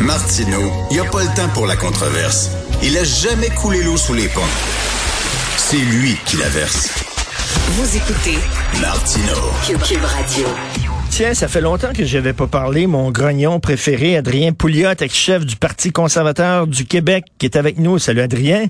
Martineau, il n'y a pas le temps pour la controverse. Il a jamais coulé l'eau sous les ponts. C'est lui qui la verse. Vous écoutez Martineau. Cube Radio. Tiens, ça fait longtemps que je n'avais pas parlé. Mon grognon préféré, Adrien Pouliot, ex-chef du Parti conservateur du Québec, qui est avec nous. Salut Adrien.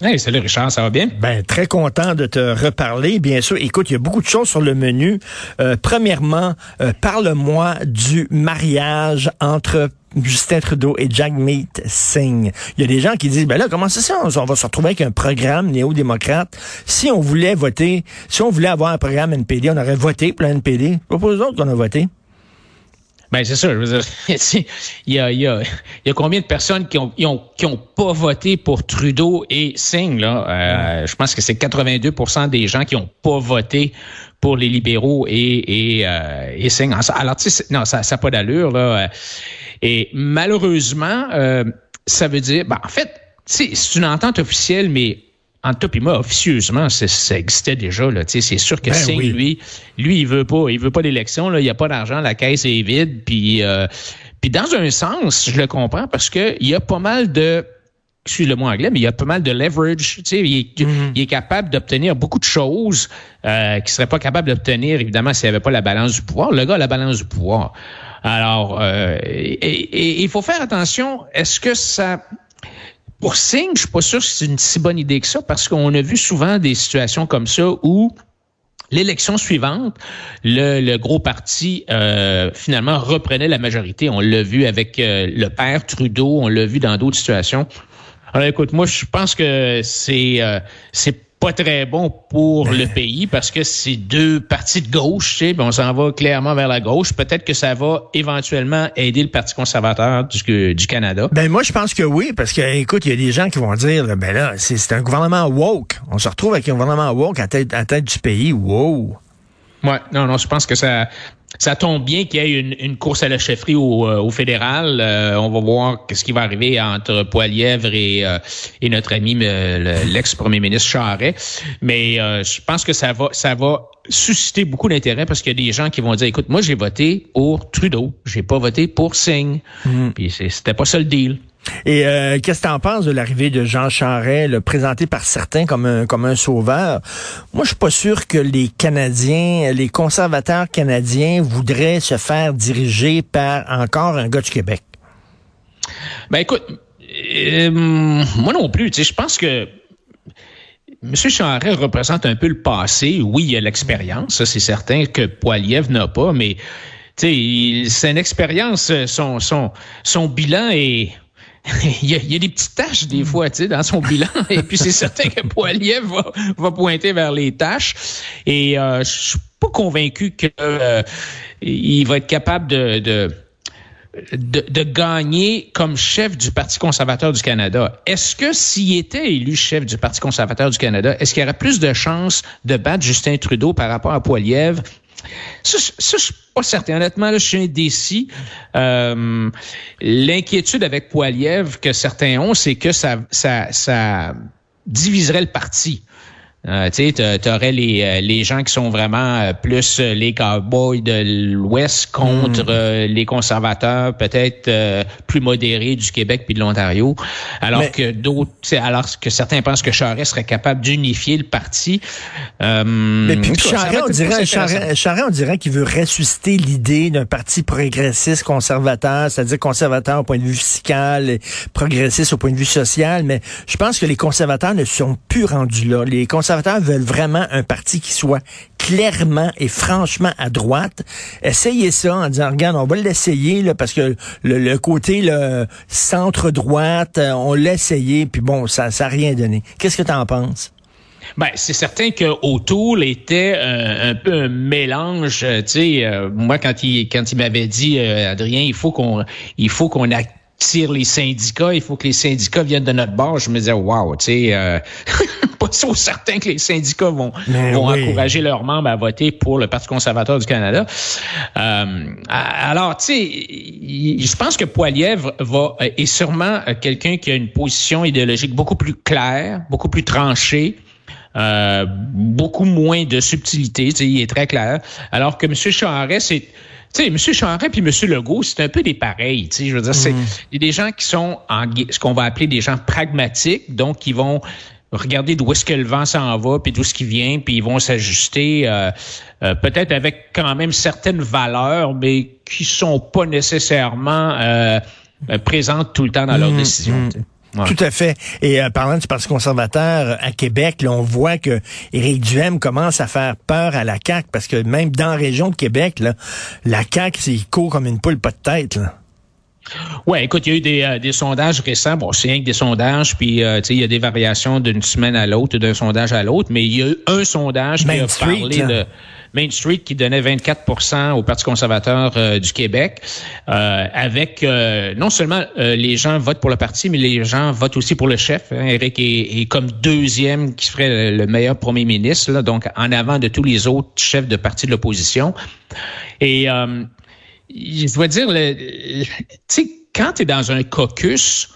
Hey, salut Richard, ça va bien? Ben, très content de te reparler. Bien sûr, écoute, il y a beaucoup de choses sur le menu. Euh, premièrement, euh, parle-moi du mariage entre Justin Trudeau et Jagmeet Singh. Il y a des gens qui disent, ben là, comment c'est ça? On va se retrouver avec un programme néo-démocrate. Si on voulait voter, si on voulait avoir un programme NPD, on aurait voté pour le NPD. Pas pour eux autres qu'on a voté. Ben c'est ça. il, y a, il, y a, y a combien de personnes qui ont, qui ont, qui ont pas voté pour Trudeau et Singh là? Euh, Je pense que c'est 82% des gens qui ont pas voté pour les libéraux et et, euh, et Singh. Alors tu sais, non, ça, ça n'a pas d'allure là. Et malheureusement, euh, ça veut dire, ben, en fait, c'est une entente officielle, mais entre toi et moi, officieusement, ça existait déjà. Là. C'est sûr que ben lui, lui, il veut pas, il veut pas d'élection. Il n'y a pas d'argent, la caisse est vide. Puis, euh, puis dans un sens, je le comprends parce que il y a pas mal de excuse le mot anglais, mais il y a pas mal de leverage. Tu sais, il, est, mm-hmm. il est capable d'obtenir beaucoup de choses euh, qu'il serait pas capable d'obtenir, évidemment, s'il n'y avait pas la balance du pouvoir. Le gars a la balance du pouvoir. Alors, euh, et il faut faire attention. Est-ce que ça pour Singh, je suis pas sûr que c'est une si bonne idée que ça, parce qu'on a vu souvent des situations comme ça où L'élection suivante, le, gros parti euh, finalement reprenait la majorité. On l'a vu avec euh, le père Trudeau, on l'a vu dans d'autres situations. Alors écoute, moi je pense que c'est euh, c'est pas très bon pour le pays parce que c'est deux partis de gauche, tu sais, on s'en va clairement vers la gauche. Peut-être que ça va éventuellement aider le Parti conservateur du, du Canada. Ben moi, je pense que oui, parce que écoute, il y a des gens qui vont dire, ben là, c'est un gouvernement woke. On se retrouve avec un gouvernement woke à tête, à tête du pays. Wow. Ouais, non, non, je pense que ça, ça tombe bien qu'il y ait une, course à la chefferie au, euh, au fédéral. Euh, on va voir ce qui va arriver entre Poilièvre et, euh, notre ami l'ex-premier ministre Charret. Mais je pense que ça va susciter beaucoup d'intérêt parce qu'il y a des gens qui vont dire, écoute, moi j'ai voté pour Trudeau, j'ai pas voté pour Singh. Mm. Puis c'était pas ça le deal. Et euh, qu'est-ce que tu en penses de l'arrivée de Jean Charest, le présenté par certains comme un, comme un sauveur? Moi, je suis pas sûr que les Canadiens, les conservateurs canadiens voudraient se faire diriger par encore un gars du Québec. Ben écoute, euh, moi non plus. Je pense que M. Charest représente un peu le passé. Oui, il y a l'expérience, ça c'est certain que Poiliev n'a pas, mais c'est une expérience, son, son, son bilan est il, y a, il, y a, des petites tâches des fois, tu sais, dans son bilan. Et puis c'est certain que Poilier va, va pointer vers les tâches. Et euh, je suis pas convaincu qu'il euh, va être capable de, de de, de, gagner comme chef du Parti conservateur du Canada. Est-ce que s'il était élu chef du Parti conservateur du Canada, est-ce qu'il y aurait plus de chances de battre Justin Trudeau par rapport à Poilievre ça, ça, je suis pas certain. Honnêtement, là, je suis indécis. Euh, L'inquiétude avec Poiliev que certains ont, c'est que ça, ça, ça diviserait le parti. Euh, tu aurais les, euh, les gens qui sont vraiment euh, plus euh, les cowboys de l'Ouest contre hmm. les conservateurs, peut-être plus modérés du Québec puis de l'Ontario, alors que d'autres, alors que certains pensent que Charest serait capable d'unifier le parti. mais puis Charest, on dirait, Charest, on dirait qu'il veut ressusciter l'idée d'un parti progressiste conservateur, c'est-à-dire conservateur au point de vue fiscal, et progressiste au point de vue social, mais je pense que les conservateurs ne sont plus rendus là. Les conservateurs veulent vraiment un parti qui soit clairement et franchement à droite. Essayez ça en disant, regarde, on va l'essayer parce que le, côté le centre-droite, euh, on l'a essayé, puis bon, ça n'a rien donné. Qu'est-ce que tu en penses? Ben, c'est certain que O'Toole était un, peu un mélange. Euh, tu sais, euh, moi quand il quand il m'avait dit Adrien, il faut qu'on il faut qu'on attire les syndicats, il faut que les syndicats viennent de notre bord. Je me disais, wow, tu sais, pas sûr certain que les syndicats vont, vont encourager leurs membres à voter pour le Parti conservateur du Canada. Euh, alors, tu sais, je pense que Poilievre va est sûrement quelqu'un qui a une position idéologique beaucoup plus claire, beaucoup plus tranchée. Euh, beaucoup moins de subtilité, il est très clair. Alors que M. Charest, c'est tu sais, M. Charest puis M. Legault, c'est un peu des pareils. Tu sais, je veux dire, c'est mm. des gens qui sont en ce qu'on va appeler des gens pragmatiques, donc qui vont regarder d'où est-ce que le vent s'en va, puis d'où ce qui vient, puis ils vont s'ajuster, euh, euh, peut-être avec quand même certaines valeurs, mais qui sont pas nécessairement euh, présentes tout le temps dans leurs mmh, décisions. Mmh. Tout à fait. Et parlant du Parti conservateur à Québec, là, on voit que Éric Duhem commence à faire peur à la CAQ parce que même dans la région de Québec, la CAQ, il court comme une poule pas de tête. Ouais, écoute, il y a eu des, euh, des sondages récents. Bon, c'est rien que des sondages, puis euh, tu sais, il y a des variations d'une semaine à l'autre, d'un sondage à l'autre, mais il y a eu un sondage qui a parlé de Main Street qui donnait 24% au Parti conservateur euh, du Québec, avec non seulement les gens votent pour le parti, mais les gens votent aussi pour le chef. Hein. Eric est, comme deuxième qui ferait le meilleur premier ministre, là, donc en avant de tous les autres chefs de parti de l'opposition. Et je dois dire, tu sais, quand tu es dans un caucus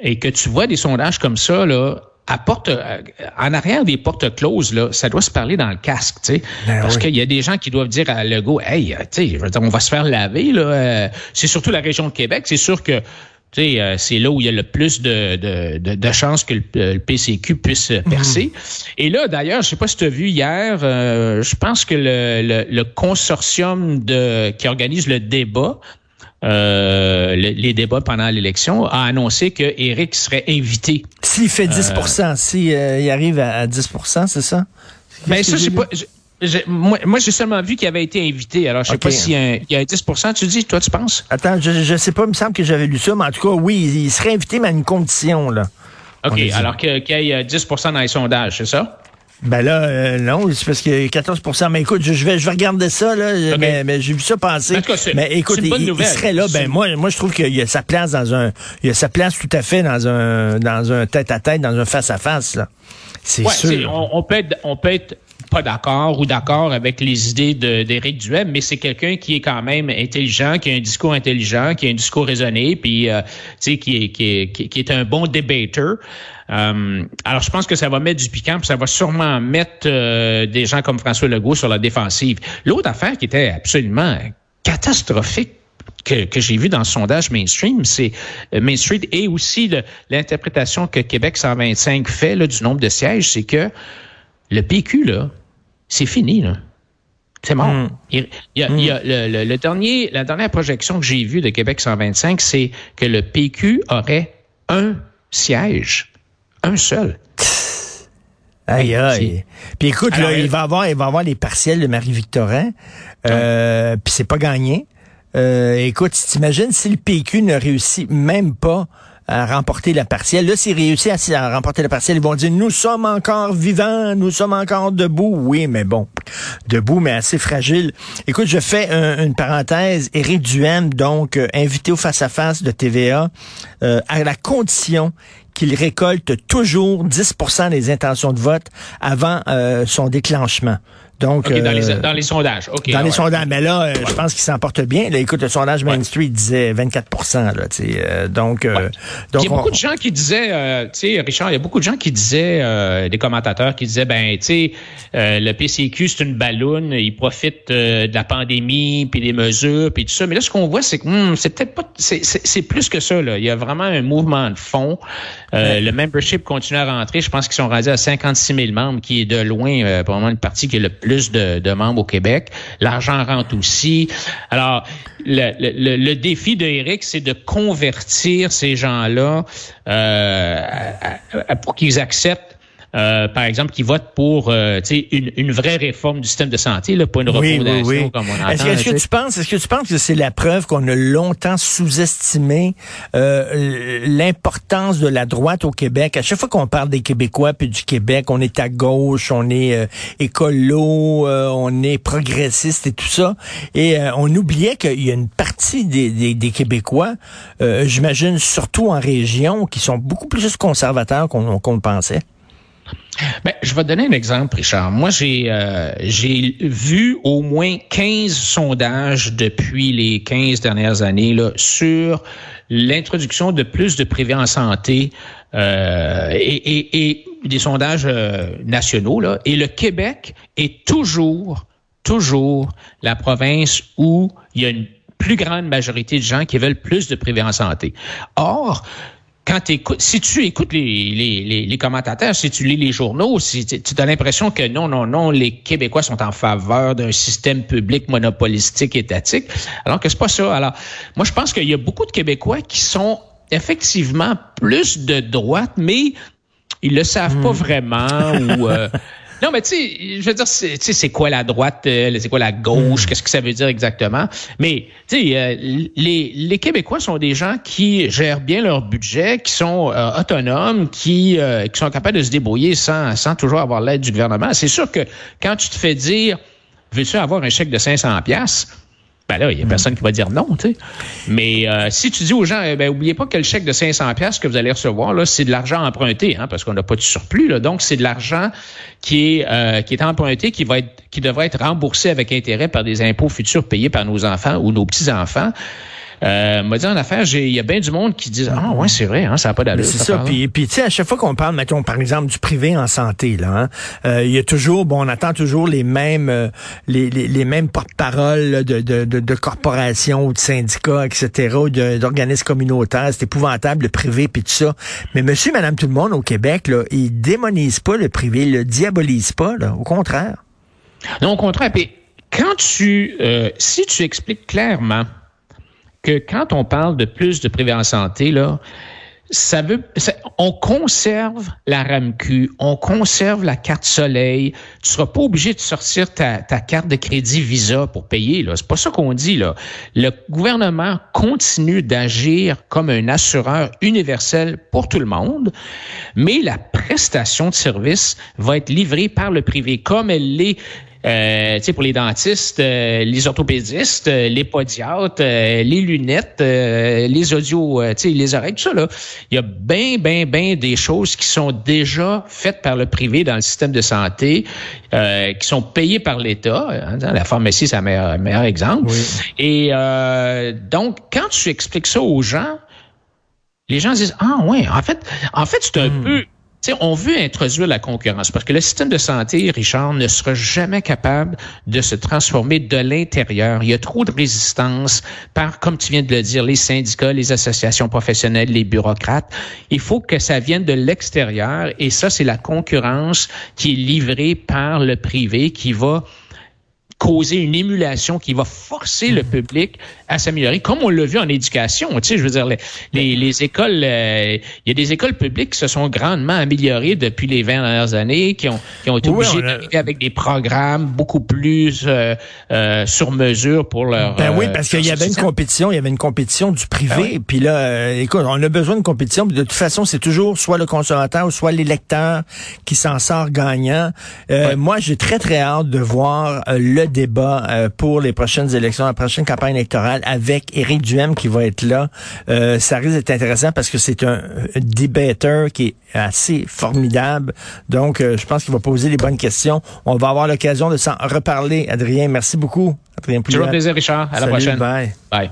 et que tu vois des sondages comme ça, là, à porte, euh, en arrière des portes closes, là, ça doit se parler dans le casque, tu sais. Ben parce qu'il y a des gens qui doivent dire à Legault, hey, tu sais, on va se faire laver, là. Euh, c'est surtout la région de Québec. C'est sûr que euh, c'est là où il y a le plus de, de, de, chances que le, PCQ puisse mhm. percer. Et là, d'ailleurs, je sais pas si tu as vu hier, euh, je pense que le, le, consortium de, qui organise le débat, euh, les débats pendant l'élection, a annoncé que Eric serait invité. S'il fait 10% s'il il arrive à, 10% c'est ça? Mais ben, ça, c'est pas moi, moi j'ai seulement vu qu'il avait été invité. Alors, je sais pas s'il y, a un 10% Tu dis, toi, tu penses? Attends, je, je sais pas, il me semble que j'avais lu ça, mais en tout cas, oui, il serait invité, mais à une condition, là. OK, alors qu'il y ait 10% dans les sondages, c'est ça? Ben là, euh, non, c'est parce qu'il y a 14% Mais écoute, je, vais, je vais regarder ça, là, mais, j'ai vu ça passer. mais écoute, il, serait là. Ben moi, moi, je trouve qu'il y a sa place dans un, il y a sa place tout à fait dans un, dans un tête à tête, dans un face à face. Là, c'est sûr. On, on, peut être, on peut être pas d'accord ou d'accord avec les idées d'Éric Duhem, mais c'est quelqu'un qui est quand même intelligent, qui a un discours intelligent, qui a un discours raisonné, puis euh, qui est, qui, est, qui est un bon débatteur. Euh, alors, je pense que ça va mettre du piquant, puis ça va sûrement mettre euh, des gens comme François Legault sur la défensive. L'autre affaire qui était absolument catastrophique que, que j'ai vu dans le sondage mainstream, c'est euh, Main Street et aussi l'interprétation que Québec 125 fait là, du nombre de sièges, c'est que le PQ, là, c'est fini, là. C'est mort. Il, y a, il y a le, le, dernier, la dernière projection que j'ai vue de Québec 125, c'est que le PQ aurait un siège, un seul. Aïe, aïe. Puis écoute, là, il va avoir, il va avoir les partiels de Marie-Victorin. Euh, Puis c'est pas gagné. Euh, écoute, t'imagines si le PQ ne réussit même pas à remporter la partielle. Là, s'ils réussissent à, remporter la partielle, ils vont dire, nous sommes encore vivants, nous sommes encore debout. Oui, mais bon, debout, mais assez fragile. Écoute, je fais une parenthèse. Éric Duhem, donc, euh, invité au face-à-face de TVA, euh, à la condition qu'il récolte toujours 10% des intentions de vote avant euh, son déclenchement. Donc, dans, les, euh, dans, les, sondages. dans les sondages. Mais là, euh, je pense qu'il s'en porte bien. Là, écoute, le sondage Main Street disait 24 là, euh, donc, donc, Il y a beaucoup de gens qui disaient, tu sais, Richard, il y a beaucoup de gens qui disaient, des commentateurs qui disaient, ben, tu sais, le PCQ, c'est une balloune, il profite de la pandémie, puis des mesures, puis tout ça. Mais là, ce qu'on voit, c'est que hmm, c'est peut-être pas, c'est plus que ça. Là. Il y a vraiment un mouvement de fond. Le membership continue à rentrer. Je pense qu'ils sont rendus à 56 000 membres, qui est de loin, probablement une partie qui est le plus de, membres au Québec. L'argent rentre aussi. Alors, le, le, défi de c'est de convertir ces gens-là euh, pour qu'ils acceptent euh, par exemple, qui votent pour euh, une, une vraie réforme du système de santé, là, pas une oui, refondation comme on entend. Est-ce que, tu penses, est-ce que tu penses que c'est la preuve qu'on a longtemps sous-estimé euh, l'importance de la droite au Québec? À chaque fois qu'on parle des Québécois puis du Québec, on est à gauche, on est euh, écolo, euh, on est progressiste et tout ça, et on oubliait qu'il y a une partie des, des, des Québécois, j'imagine surtout en région, qui sont beaucoup plus conservateurs qu'on qu'on le pensait. Ben, je vais te donner un exemple, Richard. Moi, j'ai euh, vu au moins 15 sondages depuis les 15 dernières années sur l'introduction de plus de privés en santé euh, et, des sondages euh, nationaux. Et le Québec est toujours, toujours la province où il y a une plus grande majorité de gens qui veulent plus de privés en santé. Or, quand écoutes, si tu écoutes les, les, les, commentateurs, si tu lis les journaux, si tu, as l'impression que non, non, non, les Québécois sont en faveur d'un système public monopolistique étatique, alors que c'est pas ça. Alors, moi, je pense qu'il y a beaucoup de Québécois qui sont effectivement plus de droite, mais ils le savent pas hmm. vraiment ou euh, Non, mais tu sais, je veux dire, tu sais, c'est quoi la droite, euh, c'est quoi la gauche, hmm. qu'est-ce que ça veut dire exactement? Mais, tu sais, euh, les, les Québécois sont des gens qui gèrent bien leur budget, qui sont euh, autonomes, qui, qui sont capables de se débrouiller sans, sans toujours avoir l'aide du gouvernement. C'est sûr que quand tu te fais dire, veux-tu avoir un chèque de 500 pièces ben il n'y a personne qui va dire non, tu sais. Mais euh, si tu dis aux gens, eh ben, oubliez pas que le chèque de 500 pièces que vous allez recevoir, là, c'est de l'argent emprunté, hein, parce qu'on n'a pas de surplus, là. Donc, c'est de l'argent qui est, euh, qui est emprunté, qui va être, qui devrait être remboursé avec intérêt par des impôts futurs payés par nos enfants ou nos petits-enfants. Euh, m'a dit en affaire, il y a bien du monde qui dit ah ouais c'est vrai, hein, ça n'a pas d'allure. C'est ça. Puis, puis tu sais à chaque fois qu'on parle, mettons par exemple du privé en santé là, hein, euh, il y a toujours, bon, on attend toujours les mêmes euh, les, les, les, mêmes porte-paroles de, de, de, de, corporations ou de syndicats, etc., ou d'organismes communautaires. C'est épouvantable le privé puis tout ça. Mais Monsieur, Madame, tout le monde au Québec là, ils démonisent pas le privé, ils le diabolisent pas là, au contraire. Non, au contraire. Puis quand tu, euh, si tu expliques clairement que quand on parle de plus de en santé, là, ça veut, on conserve la RAMQ, on conserve la carte soleil. Tu seras pas obligé de sortir ta, ta carte de crédit Visa pour payer. Là, c'est pas ça qu'on dit là. Le gouvernement continue d'agir comme un assureur universel pour tout le monde, mais la prestation de service va être livrée par le privé comme elle l'est euh, pour les dentistes, euh, les orthopédistes, euh, les podiatres, euh, les lunettes, les audios, les oreilles, tout ça, là. Il y a bien, bien, bien des choses qui sont déjà faites par le privé dans le système de santé, qui sont payées par l'État. Hein, la pharmacie, c'est un meilleur, exemple. Et donc, quand tu expliques ça aux gens, les gens disent ah ouais en fait en fait c'est un hmm. peu on veut introduire la concurrence parce que le système de santé, Richard, ne sera jamais capable de se transformer de l'intérieur. Il y a trop de résistance par, comme tu viens de le dire, les syndicats, les associations professionnelles, les bureaucrates. Il faut que ça vienne de l'extérieur et ça, c'est la concurrence qui est livrée par le privé qui va causer une émulation qui va forcer le public à s'améliorer, comme on l'a vu en éducation. Tu sais, je veux dire, les, les, écoles, euh, il y a des écoles publiques qui se sont grandement améliorées depuis les 20 dernières années, qui ont, qui ont été obligées d'arriver avec des programmes beaucoup plus euh, euh, sur mesure pour leur. Ben oui, parce qu'il y avait une compétition, il y avait une compétition du privé. Ben puis là, écoute, on a besoin de compétition. De toute façon, c'est toujours soit le consommateur ou soit l'électeur qui s'en sort gagnant. Moi, j'ai très très hâte de voir le débat euh, pour les prochaines élections, la prochaine campagne électorale avec Éric Duhem qui va être là. Euh, ça risque d'être intéressant parce que c'est un, débatteur qui est assez formidable. Donc, euh, je pense qu'il va poser les bonnes questions. On va avoir l'occasion de s'en reparler. Adrien, merci beaucoup. Adrien Toujours plaisir, Richard. À la prochaine. Bye. Bye.